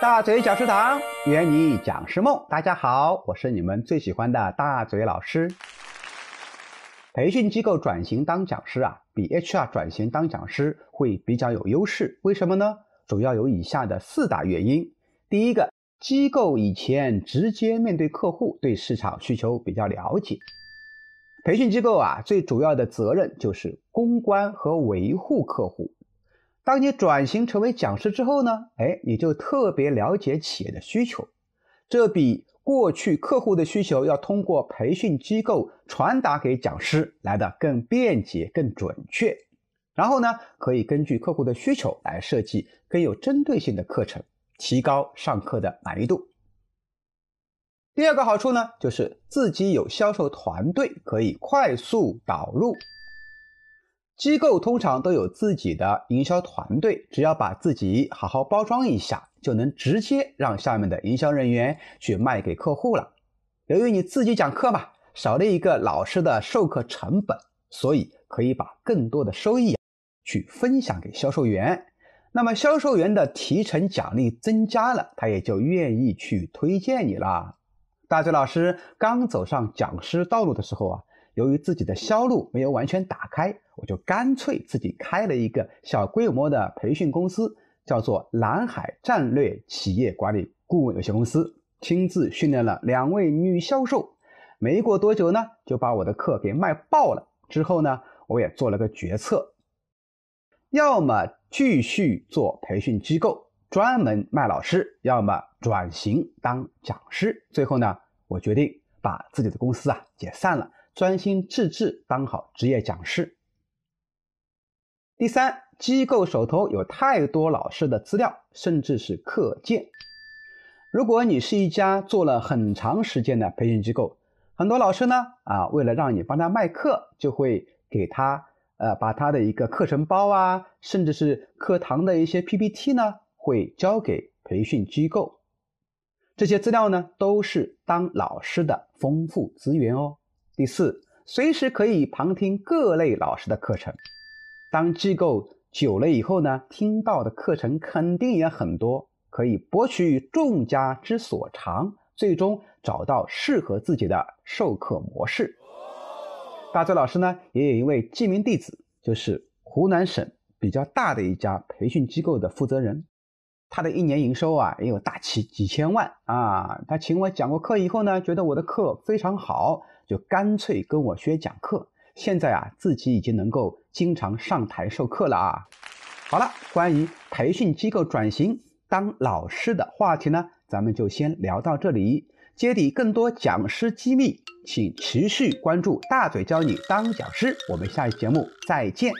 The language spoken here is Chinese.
大嘴讲师堂，圆你讲师梦。大家好，我是你们最喜欢的大嘴老师。培训机构转型当讲师啊，比 HR 转型当讲师会比较有优势。为什么呢？主要有以下的四大原因。第一个，机构以前直接面对客户，对市场需求比较了解。培训机构啊，最主要的责任就是公关和维护客户。当你转型成为讲师之后呢，哎，你就特别了解企业的需求，这比过去客户的需求要通过培训机构传达给讲师来的更便捷、更准确。然后呢，可以根据客户的需求来设计更有针对性的课程，提高上课的满意度。第二个好处呢，就是自己有销售团队，可以快速导入。机构通常都有自己的营销团队，只要把自己好好包装一下，就能直接让下面的营销人员去卖给客户了。由于你自己讲课嘛，少了一个老师的授课成本，所以可以把更多的收益去分享给销售员。那么销售员的提成奖励增加了，他也就愿意去推荐你了。大嘴老师刚走上讲师道路的时候啊。由于自己的销路没有完全打开，我就干脆自己开了一个小规模的培训公司，叫做蓝海战略企业管理顾问有限公司，亲自训练了两位女销售，没过多久呢，就把我的课给卖爆了。之后呢，我也做了个决策，要么继续做培训机构，专门卖老师，要么转型当讲师。最后呢，我决定把自己的公司啊解散了。专心致志当好职业讲师。第三，机构手头有太多老师的资料，甚至是课件。如果你是一家做了很长时间的培训机构，很多老师呢，啊，为了让你帮他卖课，就会给他，呃，把他的一个课程包啊，甚至是课堂的一些 PPT 呢，会交给培训机构。这些资料呢，都是当老师的丰富资源哦。第四，随时可以旁听各类老师的课程。当机构久了以后呢，听到的课程肯定也很多，可以博取众家之所长，最终找到适合自己的授课模式。大嘴老师呢，也有一位记名弟子，就是湖南省比较大的一家培训机构的负责人，他的一年营收啊也有大几几千万啊。他请我讲过课以后呢，觉得我的课非常好。就干脆跟我学讲课，现在啊，自己已经能够经常上台授课了啊。好了，关于培训机构转型当老师的话题呢，咱们就先聊到这里。揭底更多讲师机密，请持续关注大嘴教你当讲师。我们下期节目再见。